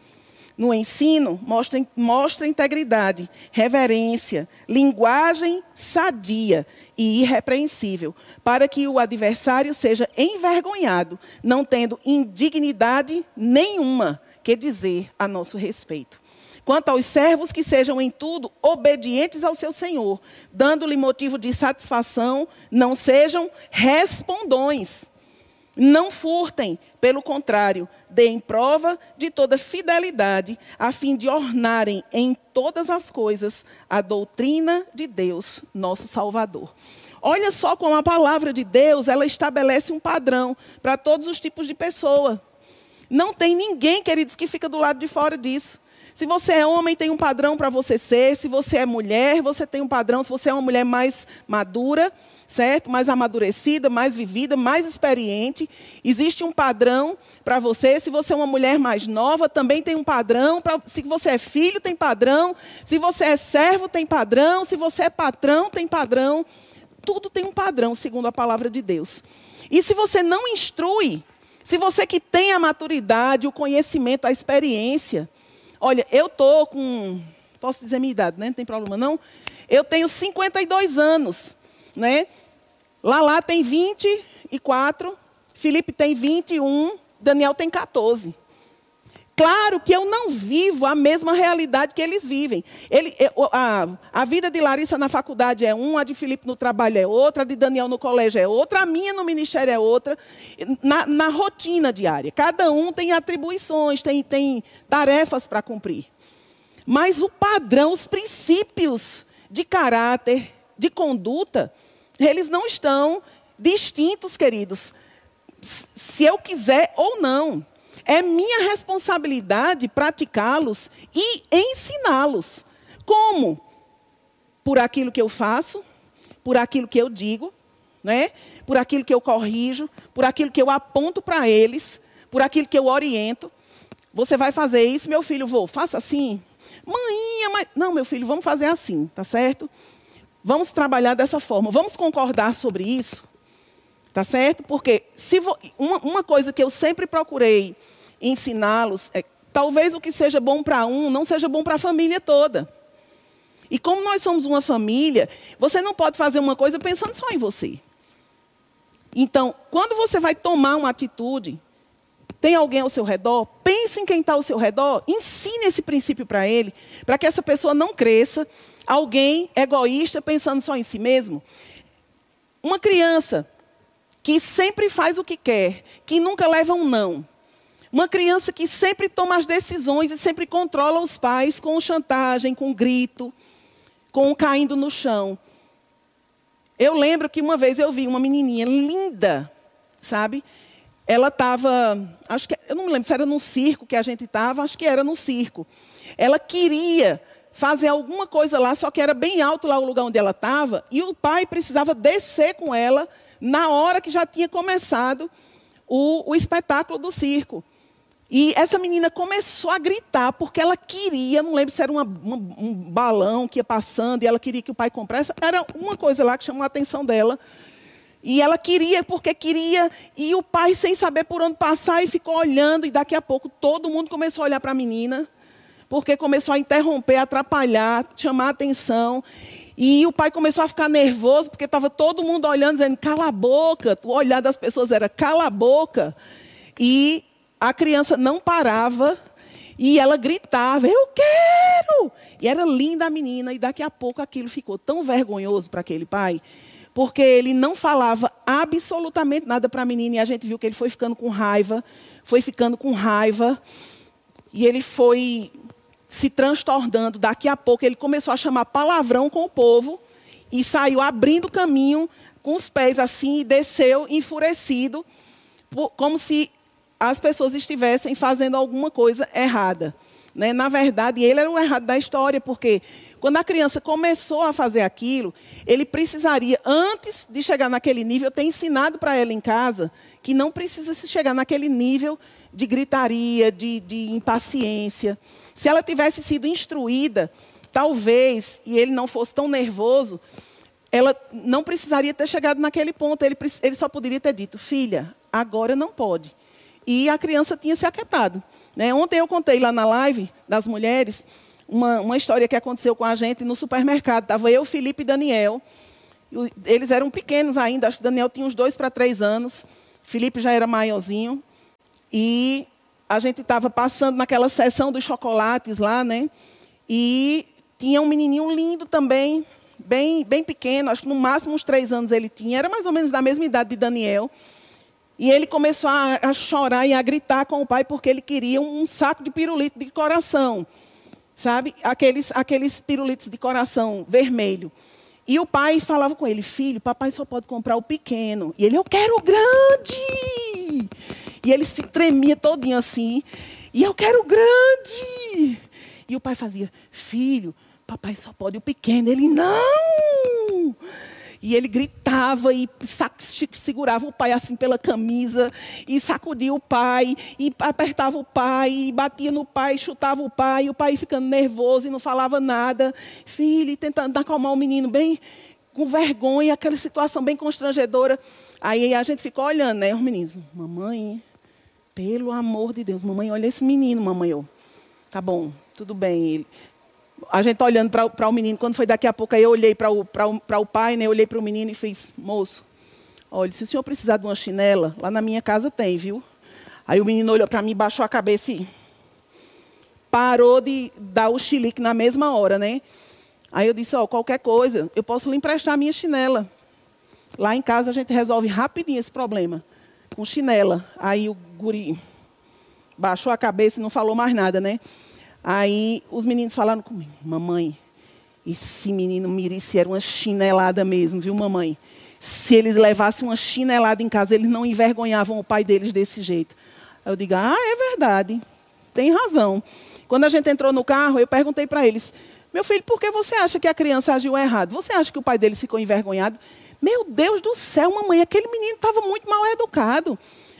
No ensino, mostra, mostra integridade, reverência, linguagem sadia e irrepreensível, para que o adversário seja envergonhado, não tendo indignidade nenhuma que dizer a nosso respeito. Quanto aos servos, que sejam em tudo obedientes ao seu senhor, dando-lhe motivo de satisfação, não sejam respondões não furtem, pelo contrário, deem prova de toda fidelidade, a fim de ornarem em todas as coisas a doutrina de Deus, nosso Salvador. Olha só como a palavra de Deus, ela estabelece um padrão para todos os tipos de pessoa. Não tem ninguém, queridos, que fica do lado de fora disso. Se você é homem, tem um padrão para você ser. Se você é mulher, você tem um padrão. Se você é uma mulher mais madura, certo? Mais amadurecida, mais vivida, mais experiente, existe um padrão para você. Se você é uma mulher mais nova, também tem um padrão. Pra... Se você é filho, tem padrão. Se você é servo, tem padrão. Se você é patrão, tem padrão. Tudo tem um padrão, segundo a palavra de Deus. E se você não instrui, se você que tem a maturidade, o conhecimento, a experiência, Olha, eu estou com. Posso dizer minha idade, né? Não tem problema não. Eu tenho 52 anos. Né? Lala tem 24, Felipe tem 21, Daniel tem 14. Claro que eu não vivo a mesma realidade que eles vivem. Ele, a, a, vida de Larissa na faculdade é uma, a de Felipe no trabalho é outra, a de Daniel no colégio é outra, a minha no ministério é outra, na, na rotina diária. Cada um tem atribuições, tem, tem tarefas para cumprir. Mas o padrão, os princípios de caráter, de conduta, eles não estão distintos, queridos, se eu quiser ou não. É minha responsabilidade praticá-los e ensiná-los. Como? Por aquilo que eu faço, por aquilo que eu digo, né? por aquilo que eu corrijo, por aquilo que eu aponto para eles, por aquilo que eu oriento. Você vai fazer isso, meu filho, vou, faça assim. Mãinha, mas... Não, meu filho, vamos fazer assim, tá certo? Vamos trabalhar dessa forma. Vamos concordar sobre isso, tá certo? Porque se vo... uma, uma coisa que eu sempre procurei ensiná-los, é, talvez o que seja bom para um não seja bom para a família toda. E como nós somos uma família, você não pode fazer uma coisa pensando só em você. Então, quando você vai tomar uma atitude, tem alguém ao seu redor, pense em quem está ao seu redor, ensine esse princípio para ele, para que essa pessoa não cresça, alguém egoísta pensando só em si mesmo. Uma criança que sempre faz o que quer, que nunca leva um não, uma criança que sempre toma as decisões e sempre controla os pais com chantagem, com grito, com caindo no chão. Eu lembro que uma vez eu vi uma menininha linda, sabe? Ela estava, acho que, eu não me lembro se era no circo que a gente estava, acho que era no circo. Ela queria fazer alguma coisa lá, só que era bem alto lá o lugar onde ela estava, e o pai precisava descer com ela na hora que já tinha começado o, o espetáculo do circo. E essa menina começou a gritar porque ela queria, não lembro se era uma, uma, um balão que ia passando e ela queria que o pai comprasse. Era uma coisa lá que chamou a atenção dela. E ela queria porque queria, e o pai, sem saber por onde passar, e ficou olhando, e daqui a pouco todo mundo começou a olhar para a menina, porque começou a interromper, atrapalhar, chamar a atenção. E o pai começou a ficar nervoso, porque estava todo mundo olhando, dizendo, cala a boca. O olhar das pessoas era, cala a boca. E a criança não parava e ela gritava: Eu quero! E era linda a menina, e daqui a pouco aquilo ficou tão vergonhoso para aquele pai, porque ele não falava absolutamente nada para a menina, e a gente viu que ele foi ficando com raiva, foi ficando com raiva, e ele foi se transtornando. Daqui a pouco ele começou a chamar palavrão com o povo, e saiu abrindo caminho com os pés assim, e desceu enfurecido, como se as pessoas estivessem fazendo alguma coisa errada. Né? Na verdade, ele era o errado da história, porque quando a criança começou a fazer aquilo, ele precisaria, antes de chegar naquele nível, ter ensinado para ela em casa que não precisa se chegar naquele nível de gritaria, de, de impaciência. Se ela tivesse sido instruída, talvez, e ele não fosse tão nervoso, ela não precisaria ter chegado naquele ponto. Ele, ele só poderia ter dito: Filha, agora não pode. E a criança tinha se aquietado. Né? Ontem eu contei lá na live das mulheres uma, uma história que aconteceu com a gente no supermercado. Estava eu, Felipe e Daniel. Eles eram pequenos ainda, acho que Daniel tinha uns dois para três anos. Felipe já era maiorzinho. E a gente estava passando naquela seção dos chocolates lá, né? E tinha um menininho lindo também, bem, bem pequeno, acho que no máximo uns três anos ele tinha, era mais ou menos da mesma idade de Daniel. E ele começou a, a chorar e a gritar com o pai porque ele queria um, um saco de pirulito de coração. Sabe? Aqueles, aqueles pirulitos de coração vermelho. E o pai falava com ele, filho, papai só pode comprar o pequeno. E ele, eu quero o grande. E ele se tremia todinho assim. E eu quero o grande. E o pai fazia, filho, papai só pode o pequeno. Ele, não! E ele gritava e segurava o pai assim pela camisa, e sacudia o pai, e apertava o pai, e batia no pai, chutava o pai, e o pai ficando nervoso e não falava nada. Filho, tentando acalmar o menino bem com vergonha, aquela situação bem constrangedora. Aí a gente ficou olhando, né, os meninos. Mamãe, pelo amor de Deus, mamãe, olha esse menino, mamãe. Eu, tá bom, tudo bem. Ele, a gente tá olhando para o menino, quando foi daqui a pouco, aí eu olhei para o, o pai, né? Eu olhei para o menino e fiz, moço, olha, se o senhor precisar de uma chinela, lá na minha casa tem, viu? Aí o menino olhou para mim, baixou a cabeça e parou de dar o chilique na mesma hora, né? Aí eu disse, ó, oh, qualquer coisa, eu posso lhe emprestar a minha chinela. Lá em casa a gente resolve rapidinho esse problema, com chinela. Aí o guri baixou a cabeça e não falou mais nada, né? Aí os meninos falaram comigo, mamãe, esse menino Mirice era uma chinelada mesmo, viu, mamãe? Se eles levassem uma chinelada em casa, eles não envergonhavam o pai deles desse jeito. Aí eu digo, ah, é verdade, tem razão. Quando a gente entrou no carro, eu perguntei para eles, meu filho, por que você acha que a criança agiu errado? Você acha que o pai deles ficou envergonhado? Meu Deus do céu, mamãe, aquele menino estava muito mal educado.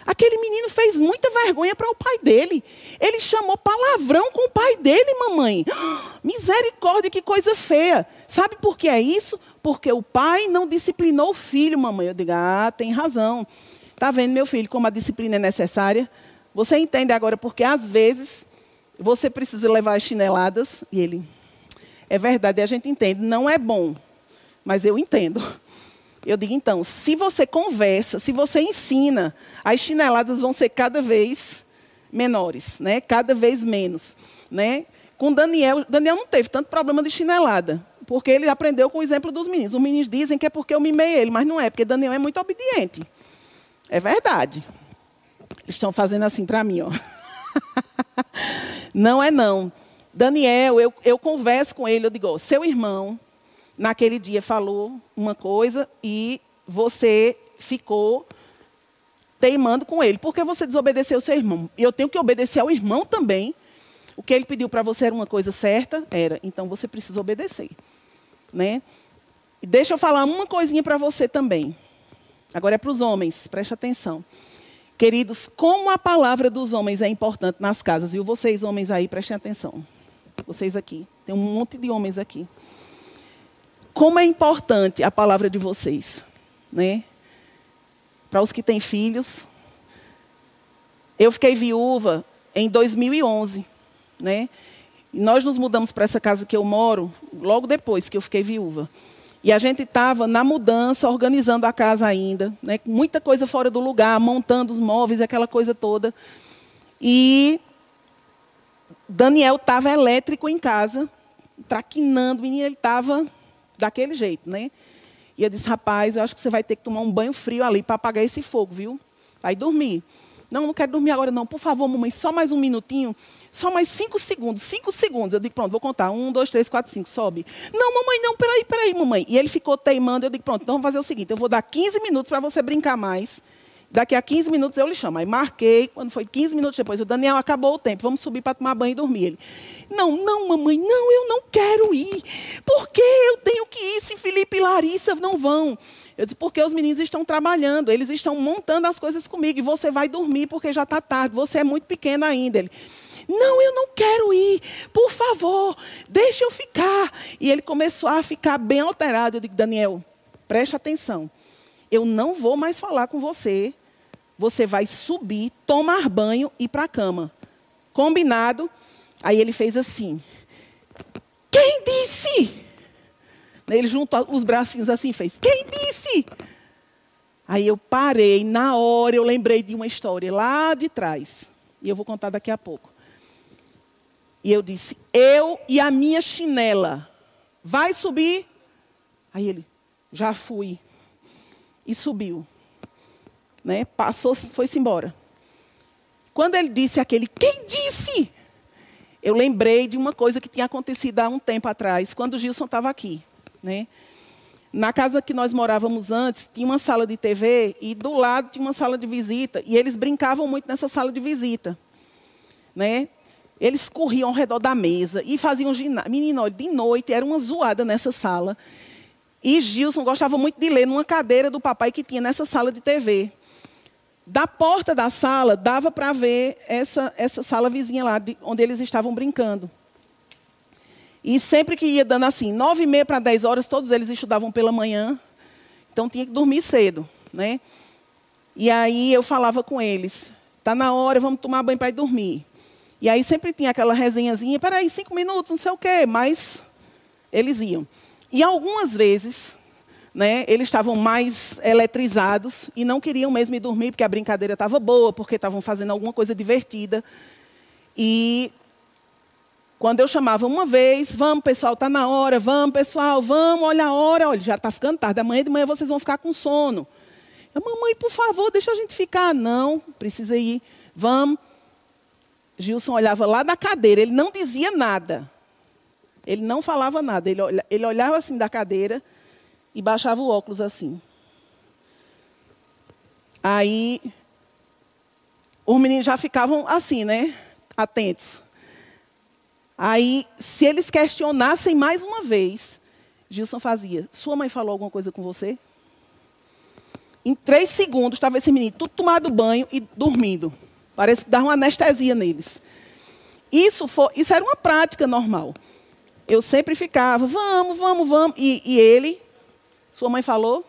Aquele menino fez muita vergonha para o pai dele. Ele chamou palavrão com o pai dele, mamãe. <gasps> Misericórdia, que coisa feia. Sabe por que é isso? Porque o pai não disciplinou o filho, mamãe. Eu digo, ah, tem razão. Está vendo, meu filho, como a disciplina é necessária? Você entende agora porque às vezes você precisa levar as chineladas e ele. É verdade, a gente entende, não é bom, mas eu entendo. Eu digo, então, se você conversa, se você ensina, as chineladas vão ser cada vez menores, né? cada vez menos. Né? Com Daniel, Daniel não teve tanto problema de chinelada, porque ele aprendeu com o exemplo dos meninos. Os meninos dizem que é porque eu mimei ele, mas não é, porque Daniel é muito obediente. É verdade. Eles estão fazendo assim para mim, ó. <laughs> não é não. Daniel, eu, eu converso com ele, eu digo, seu irmão naquele dia falou uma coisa e você ficou teimando com ele. Porque você desobedeceu o seu irmão. E eu tenho que obedecer ao irmão também. O que ele pediu para você era uma coisa certa? Era. Então você precisa obedecer. Né? E deixa eu falar uma coisinha para você também. Agora é para os homens, preste atenção. Queridos, como a palavra dos homens é importante nas casas, e vocês, homens aí, prestem atenção. Vocês aqui, tem um monte de homens aqui como é importante a palavra de vocês, né? Para os que têm filhos. Eu fiquei viúva em 2011, né? E nós nos mudamos para essa casa que eu moro logo depois que eu fiquei viúva. E a gente estava na mudança, organizando a casa ainda, né? muita coisa fora do lugar, montando os móveis, aquela coisa toda. E Daniel estava elétrico em casa, traquinando, e ele estava daquele jeito, né? E eu disse, rapaz, eu acho que você vai ter que tomar um banho frio ali para apagar esse fogo, viu? Vai dormir. Não, não quero dormir agora, não. Por favor, mamãe, só mais um minutinho. Só mais cinco segundos. Cinco segundos. Eu digo, pronto, vou contar. Um, dois, três, quatro, cinco. Sobe. Não, mamãe, não. Peraí, peraí, mamãe. E ele ficou teimando. Eu digo, pronto, então vamos fazer o seguinte. Eu vou dar 15 minutos para você brincar mais. Daqui a 15 minutos eu lhe chamo. Aí marquei, quando foi 15 minutos depois, o Daniel acabou o tempo, vamos subir para tomar banho e dormir. Ele, não, não, mamãe, não, eu não quero ir. Larissa não vão? Eu disse, porque os meninos estão trabalhando, eles estão montando as coisas comigo, e você vai dormir porque já está tarde, você é muito pequeno ainda. Ele, não, eu não quero ir, por favor, deixa eu ficar. E ele começou a ficar bem alterado. Eu digo, Daniel, preste atenção eu não vou mais falar com você você vai subir, tomar banho e ir para a cama. Combinado? Aí ele fez assim. Quem disse? Ele juntou os bracinhos assim fez. Quem disse? Aí eu parei, na hora eu lembrei de uma história lá de trás. E eu vou contar daqui a pouco. E eu disse: Eu e a minha chinela. Vai subir? Aí ele: Já fui. E subiu. Né? Passou, foi-se embora. Quando ele disse aquele: Quem disse? Eu lembrei de uma coisa que tinha acontecido há um tempo atrás, quando o Gilson estava aqui. Né? Na casa que nós morávamos antes, tinha uma sala de TV e do lado tinha uma sala de visita. E eles brincavam muito nessa sala de visita. Né? Eles corriam ao redor da mesa e faziam ginásio. Menino, de noite era uma zoada nessa sala. E Gilson gostava muito de ler numa cadeira do papai que tinha nessa sala de TV. Da porta da sala, dava para ver essa, essa sala vizinha lá, de, onde eles estavam brincando. E sempre que ia dando assim, nove e meia para dez horas, todos eles estudavam pela manhã. Então tinha que dormir cedo, né? E aí eu falava com eles, tá na hora, vamos tomar banho para ir dormir. E aí sempre tinha aquela resenhazinha, peraí, cinco minutos, não sei o quê, mas eles iam. E algumas vezes, né, eles estavam mais eletrizados e não queriam mesmo ir dormir, porque a brincadeira estava boa, porque estavam fazendo alguma coisa divertida. E quando eu chamava uma vez, vamos pessoal, está na hora, vamos pessoal, vamos, olha a hora, olha, já está ficando tarde, amanhã de manhã vocês vão ficar com sono. Eu, mamãe, por favor, deixa a gente ficar. Não, precisa ir, vamos. Gilson olhava lá da cadeira, ele não dizia nada. Ele não falava nada, ele, ele olhava assim da cadeira e baixava o óculos assim. Aí, os meninos já ficavam assim, né? Atentos. Aí, se eles questionassem mais uma vez, Gilson fazia: Sua mãe falou alguma coisa com você? Em três segundos, estava esse menino tudo tomado banho e dormindo. Parece que dava uma anestesia neles. Isso, foi, isso era uma prática normal. Eu sempre ficava, vamos, vamos, vamos. E, e ele, sua mãe falou,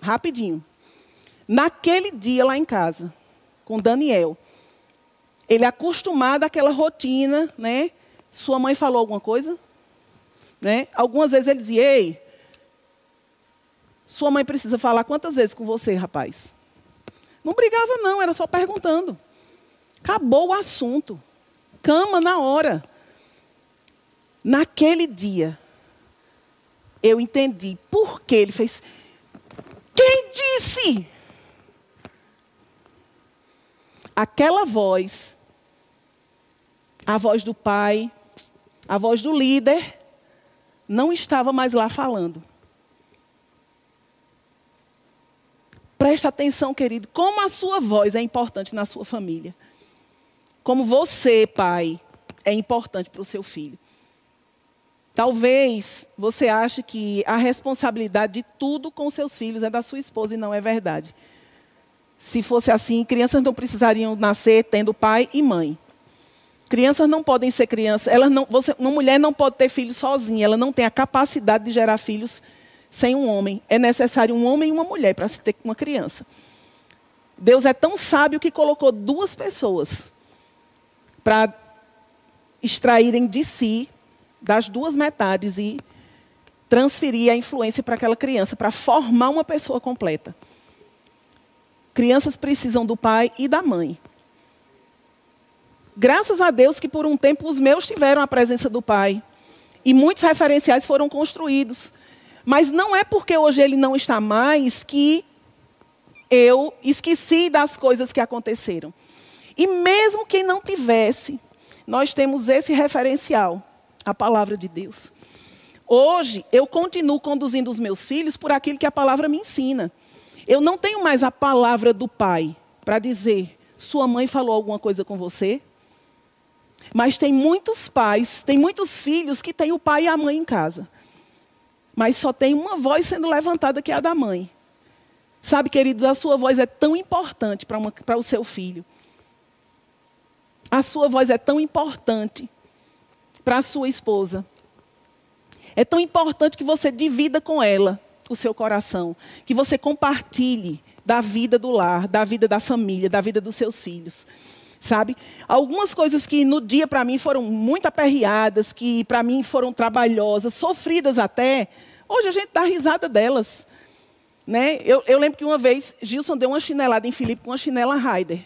rapidinho. Naquele dia lá em casa, com Daniel, ele acostumado àquela rotina, né? Sua mãe falou alguma coisa? Né? Algumas vezes ele dizia, ei, sua mãe precisa falar quantas vezes com você, rapaz? Não brigava, não, era só perguntando. Acabou o assunto. Cama na hora. Naquele dia, eu entendi por que ele fez. Quem disse? Aquela voz, a voz do pai, a voz do líder, não estava mais lá falando. Presta atenção, querido, como a sua voz é importante na sua família. Como você, pai, é importante para o seu filho. Talvez você ache que a responsabilidade de tudo com seus filhos é da sua esposa e não é verdade. Se fosse assim, crianças não precisariam nascer tendo pai e mãe. Crianças não podem ser crianças. Elas não, você, uma mulher não pode ter filhos sozinha. Ela não tem a capacidade de gerar filhos sem um homem. É necessário um homem e uma mulher para se ter uma criança. Deus é tão sábio que colocou duas pessoas para extraírem de si, das duas metades, e transferir a influência para aquela criança, para formar uma pessoa completa. Crianças precisam do pai e da mãe. Graças a Deus que por um tempo os meus tiveram a presença do pai. E muitos referenciais foram construídos. Mas não é porque hoje ele não está mais que eu esqueci das coisas que aconteceram. E mesmo quem não tivesse, nós temos esse referencial, a palavra de Deus. Hoje, eu continuo conduzindo os meus filhos por aquilo que a palavra me ensina. Eu não tenho mais a palavra do pai para dizer: sua mãe falou alguma coisa com você? Mas tem muitos pais, tem muitos filhos que têm o pai e a mãe em casa. Mas só tem uma voz sendo levantada que é a da mãe. Sabe, queridos, a sua voz é tão importante para o seu filho. A sua voz é tão importante para a sua esposa. É tão importante que você divida com ela o seu coração, que você compartilhe da vida do lar, da vida da família, da vida dos seus filhos. Sabe? Algumas coisas que no dia para mim foram muito aperreadas, que para mim foram trabalhosas, sofridas até, hoje a gente dá risada delas. Né? Eu, eu lembro que uma vez Gilson deu uma chinelada em Felipe com uma chinela Raider.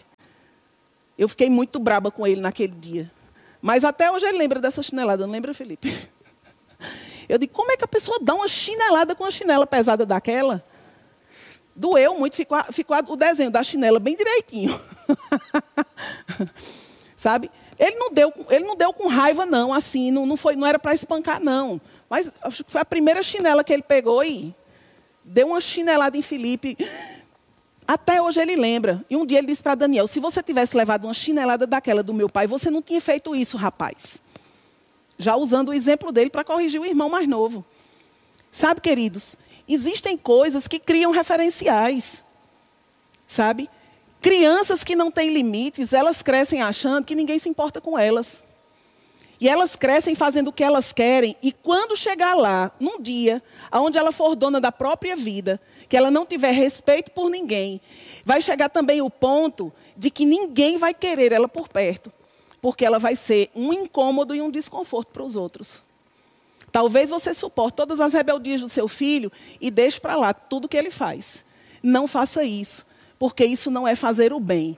Eu fiquei muito braba com ele naquele dia. Mas até hoje ele lembra dessa chinelada, não lembra, Felipe? <laughs> Eu digo, como é que a pessoa dá uma chinelada com uma chinela pesada daquela? Doeu muito, ficou, ficou o desenho da chinela bem direitinho. <laughs> Sabe? Ele não, deu, ele não deu com raiva, não, assim, não, não, foi, não era para espancar, não. Mas acho que foi a primeira chinela que ele pegou e deu uma chinelada em Felipe. Até hoje ele lembra. E um dia ele disse para Daniel: se você tivesse levado uma chinelada daquela do meu pai, você não tinha feito isso, rapaz. Já usando o exemplo dele para corrigir o irmão mais novo. Sabe, queridos, existem coisas que criam referenciais. Sabe? Crianças que não têm limites, elas crescem achando que ninguém se importa com elas. E elas crescem fazendo o que elas querem, e quando chegar lá, num dia, onde ela for dona da própria vida, que ela não tiver respeito por ninguém, vai chegar também o ponto de que ninguém vai querer ela por perto, porque ela vai ser um incômodo e um desconforto para os outros. Talvez você suporte todas as rebeldias do seu filho e deixe para lá tudo que ele faz. Não faça isso, porque isso não é fazer o bem.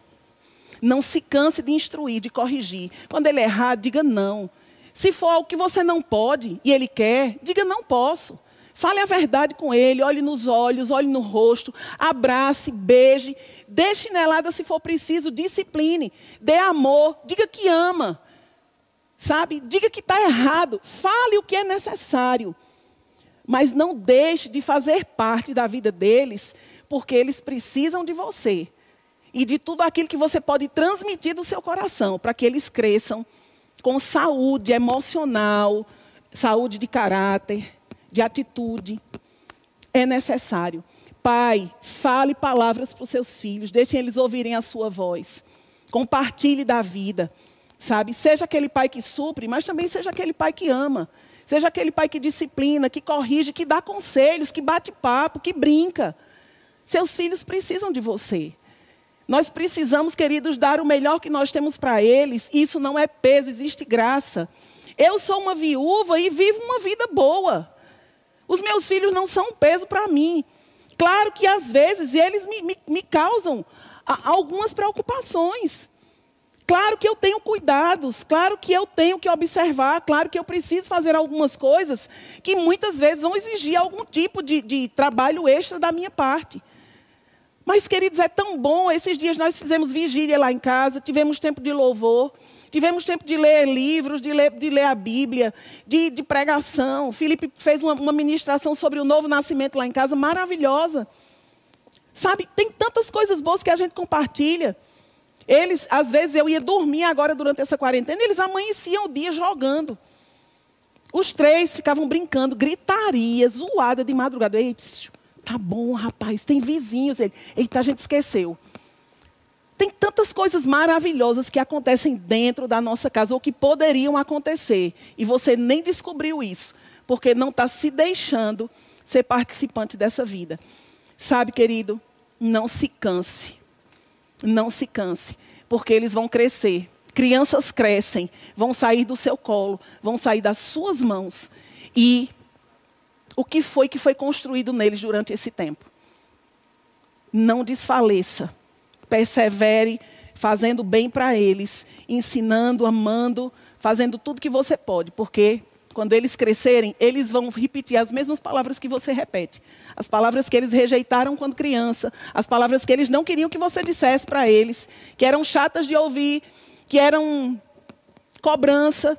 Não se canse de instruir, de corrigir. Quando ele errar, diga não. Se for algo que você não pode e ele quer, diga não posso. Fale a verdade com ele, olhe nos olhos, olhe no rosto, abrace, beije, dê chinelada se for preciso, discipline, dê amor, diga que ama. Sabe? Diga que está errado, fale o que é necessário. Mas não deixe de fazer parte da vida deles, porque eles precisam de você e de tudo aquilo que você pode transmitir do seu coração, para que eles cresçam com saúde emocional, saúde de caráter, de atitude. É necessário. Pai, fale palavras para os seus filhos, deixem eles ouvirem a sua voz. Compartilhe da vida, sabe? Seja aquele pai que supre, mas também seja aquele pai que ama. Seja aquele pai que disciplina, que corrige, que dá conselhos, que bate papo, que brinca. Seus filhos precisam de você. Nós precisamos, queridos, dar o melhor que nós temos para eles. Isso não é peso, existe graça. Eu sou uma viúva e vivo uma vida boa. Os meus filhos não são um peso para mim. Claro que às vezes eles me, me, me causam algumas preocupações. Claro que eu tenho cuidados, claro que eu tenho que observar, claro que eu preciso fazer algumas coisas que muitas vezes vão exigir algum tipo de, de trabalho extra da minha parte. Mas, queridos, é tão bom. Esses dias nós fizemos vigília lá em casa, tivemos tempo de louvor, tivemos tempo de ler livros, de ler, de ler a Bíblia, de, de pregação. Felipe fez uma, uma ministração sobre o novo nascimento lá em casa, maravilhosa. Sabe, tem tantas coisas boas que a gente compartilha. Eles, às vezes, eu ia dormir agora durante essa quarentena, eles amanheciam o dia jogando. Os três ficavam brincando, gritaria, zoada de madrugada. Ei, psiu, Tá bom, rapaz, tem vizinhos. Ele, eita, a gente esqueceu. Tem tantas coisas maravilhosas que acontecem dentro da nossa casa ou que poderiam acontecer. E você nem descobriu isso, porque não está se deixando ser participante dessa vida. Sabe, querido, não se canse. Não se canse, porque eles vão crescer. Crianças crescem, vão sair do seu colo, vão sair das suas mãos. E o que foi que foi construído neles durante esse tempo. Não desfaleça. Persevere fazendo bem para eles, ensinando, amando, fazendo tudo que você pode, porque quando eles crescerem, eles vão repetir as mesmas palavras que você repete. As palavras que eles rejeitaram quando criança, as palavras que eles não queriam que você dissesse para eles, que eram chatas de ouvir, que eram cobrança,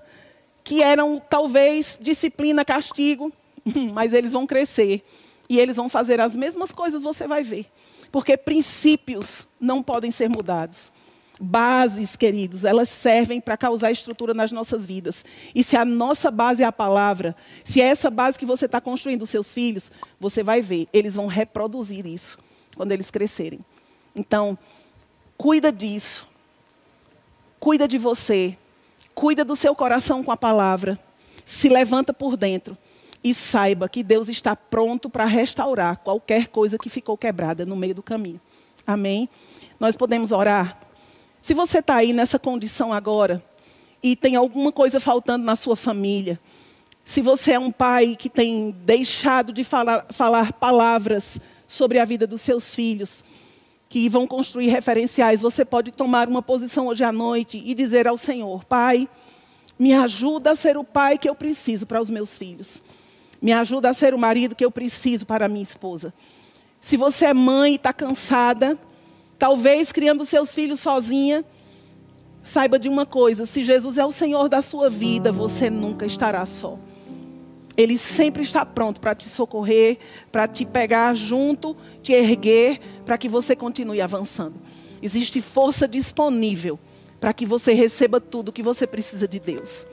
que eram talvez disciplina, castigo. <laughs> mas eles vão crescer e eles vão fazer as mesmas coisas, você vai ver. Porque princípios não podem ser mudados. Bases, queridos, elas servem para causar estrutura nas nossas vidas. E se a nossa base é a palavra, se é essa base que você está construindo os seus filhos, você vai ver, eles vão reproduzir isso quando eles crescerem. Então, cuida disso. Cuida de você. Cuida do seu coração com a palavra. Se levanta por dentro e saiba que Deus está pronto para restaurar qualquer coisa que ficou quebrada no meio do caminho. Amém? Nós podemos orar. Se você está aí nessa condição agora e tem alguma coisa faltando na sua família, se você é um pai que tem deixado de falar, falar palavras sobre a vida dos seus filhos, que vão construir referenciais, você pode tomar uma posição hoje à noite e dizer ao Senhor: Pai, me ajuda a ser o pai que eu preciso para os meus filhos. Me ajuda a ser o marido que eu preciso para a minha esposa. Se você é mãe e está cansada, talvez criando seus filhos sozinha, saiba de uma coisa: se Jesus é o Senhor da sua vida, você nunca estará só. Ele sempre está pronto para te socorrer, para te pegar junto, te erguer, para que você continue avançando. Existe força disponível para que você receba tudo que você precisa de Deus.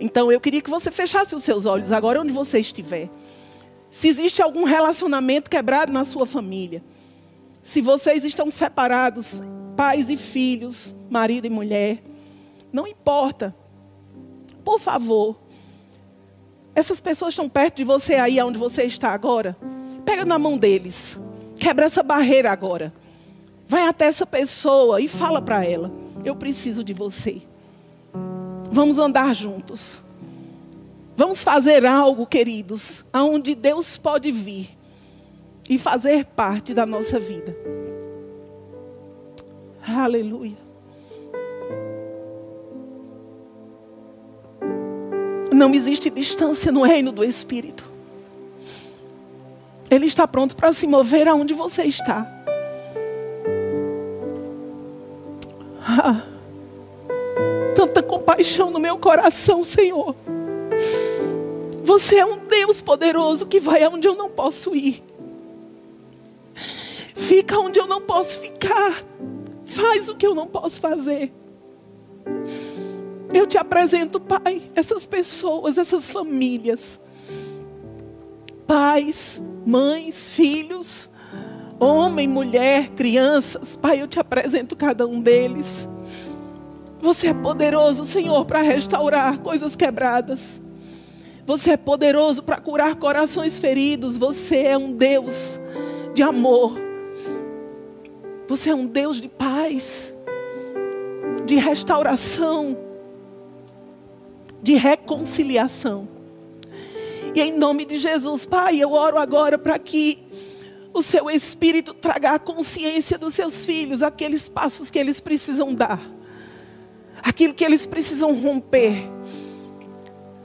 Então eu queria que você fechasse os seus olhos agora onde você estiver. Se existe algum relacionamento quebrado na sua família, se vocês estão separados, pais e filhos, marido e mulher, não importa. Por favor, essas pessoas estão perto de você aí onde você está agora. Pega na mão deles. Quebra essa barreira agora. Vai até essa pessoa e fala para ela: Eu preciso de você. Vamos andar juntos. Vamos fazer algo, queridos, aonde Deus pode vir e fazer parte da nossa vida. Aleluia. Não existe distância no reino do Espírito. Ele está pronto para se mover aonde você está. Ah, tanta compaixão no meu coração, Senhor. Você é um Deus poderoso que vai aonde eu não posso ir. Fica onde eu não posso ficar. Faz o que eu não posso fazer. Eu te apresento, Pai, essas pessoas, essas famílias. Pais, mães, filhos, homem, mulher, crianças. Pai, eu te apresento cada um deles. Você é poderoso, Senhor, para restaurar coisas quebradas. Você é poderoso para curar corações feridos. Você é um Deus de amor. Você é um Deus de paz, de restauração, de reconciliação. E em nome de Jesus, Pai, eu oro agora para que o seu Espírito traga a consciência dos seus filhos, aqueles passos que eles precisam dar, aquilo que eles precisam romper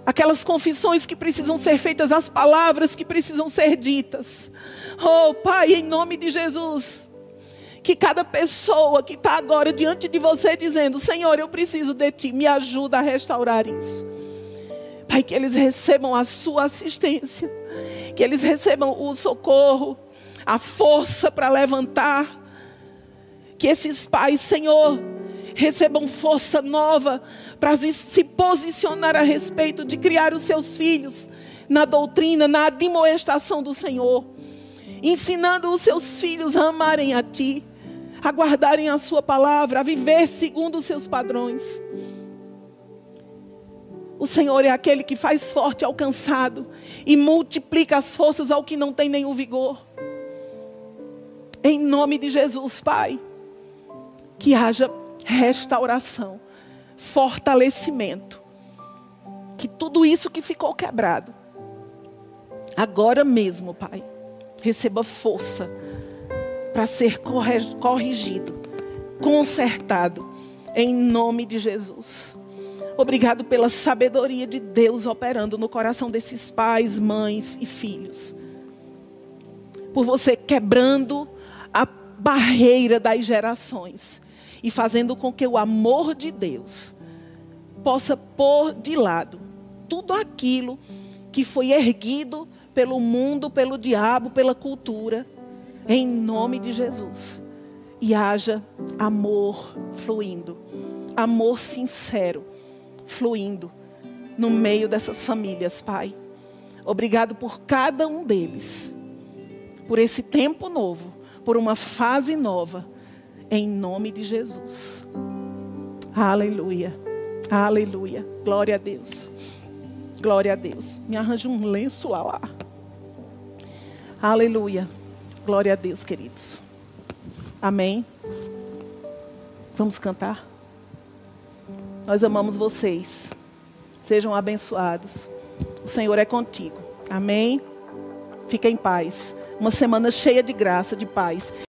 aquelas confissões que precisam ser feitas, as palavras que precisam ser ditas. Oh, Pai, em nome de Jesus, que cada pessoa que está agora diante de você dizendo: Senhor, eu preciso de Ti, me ajuda a restaurar isso. Pai, que eles recebam a Sua assistência, que eles recebam o socorro, a força para levantar. Que esses pais, Senhor, recebam força nova para se posicionar a respeito de criar os seus filhos na doutrina, na admoestação do Senhor, ensinando os seus filhos a amarem a Ti, a guardarem a Sua palavra, a viver segundo os seus padrões. O Senhor é aquele que faz forte ao e multiplica as forças ao que não tem nenhum vigor. Em nome de Jesus, Pai, que haja restauração, fortalecimento. Que tudo isso que ficou quebrado, agora mesmo, Pai, receba força para ser corrigido, consertado, em nome de Jesus. Obrigado pela sabedoria de Deus operando no coração desses pais, mães e filhos. Por você quebrando a barreira das gerações e fazendo com que o amor de Deus possa pôr de lado tudo aquilo que foi erguido pelo mundo, pelo diabo, pela cultura, em nome de Jesus. E haja amor fluindo, amor sincero fluindo no meio dessas famílias, Pai. Obrigado por cada um deles, por esse tempo novo, por uma fase nova em nome de Jesus. Aleluia. Aleluia. Glória a Deus. Glória a Deus. Me arranja um lenço lá. Aleluia. Glória a Deus, queridos. Amém? Vamos cantar? Nós amamos vocês. Sejam abençoados. O Senhor é contigo. Amém? Fica em paz. Uma semana cheia de graça, de paz.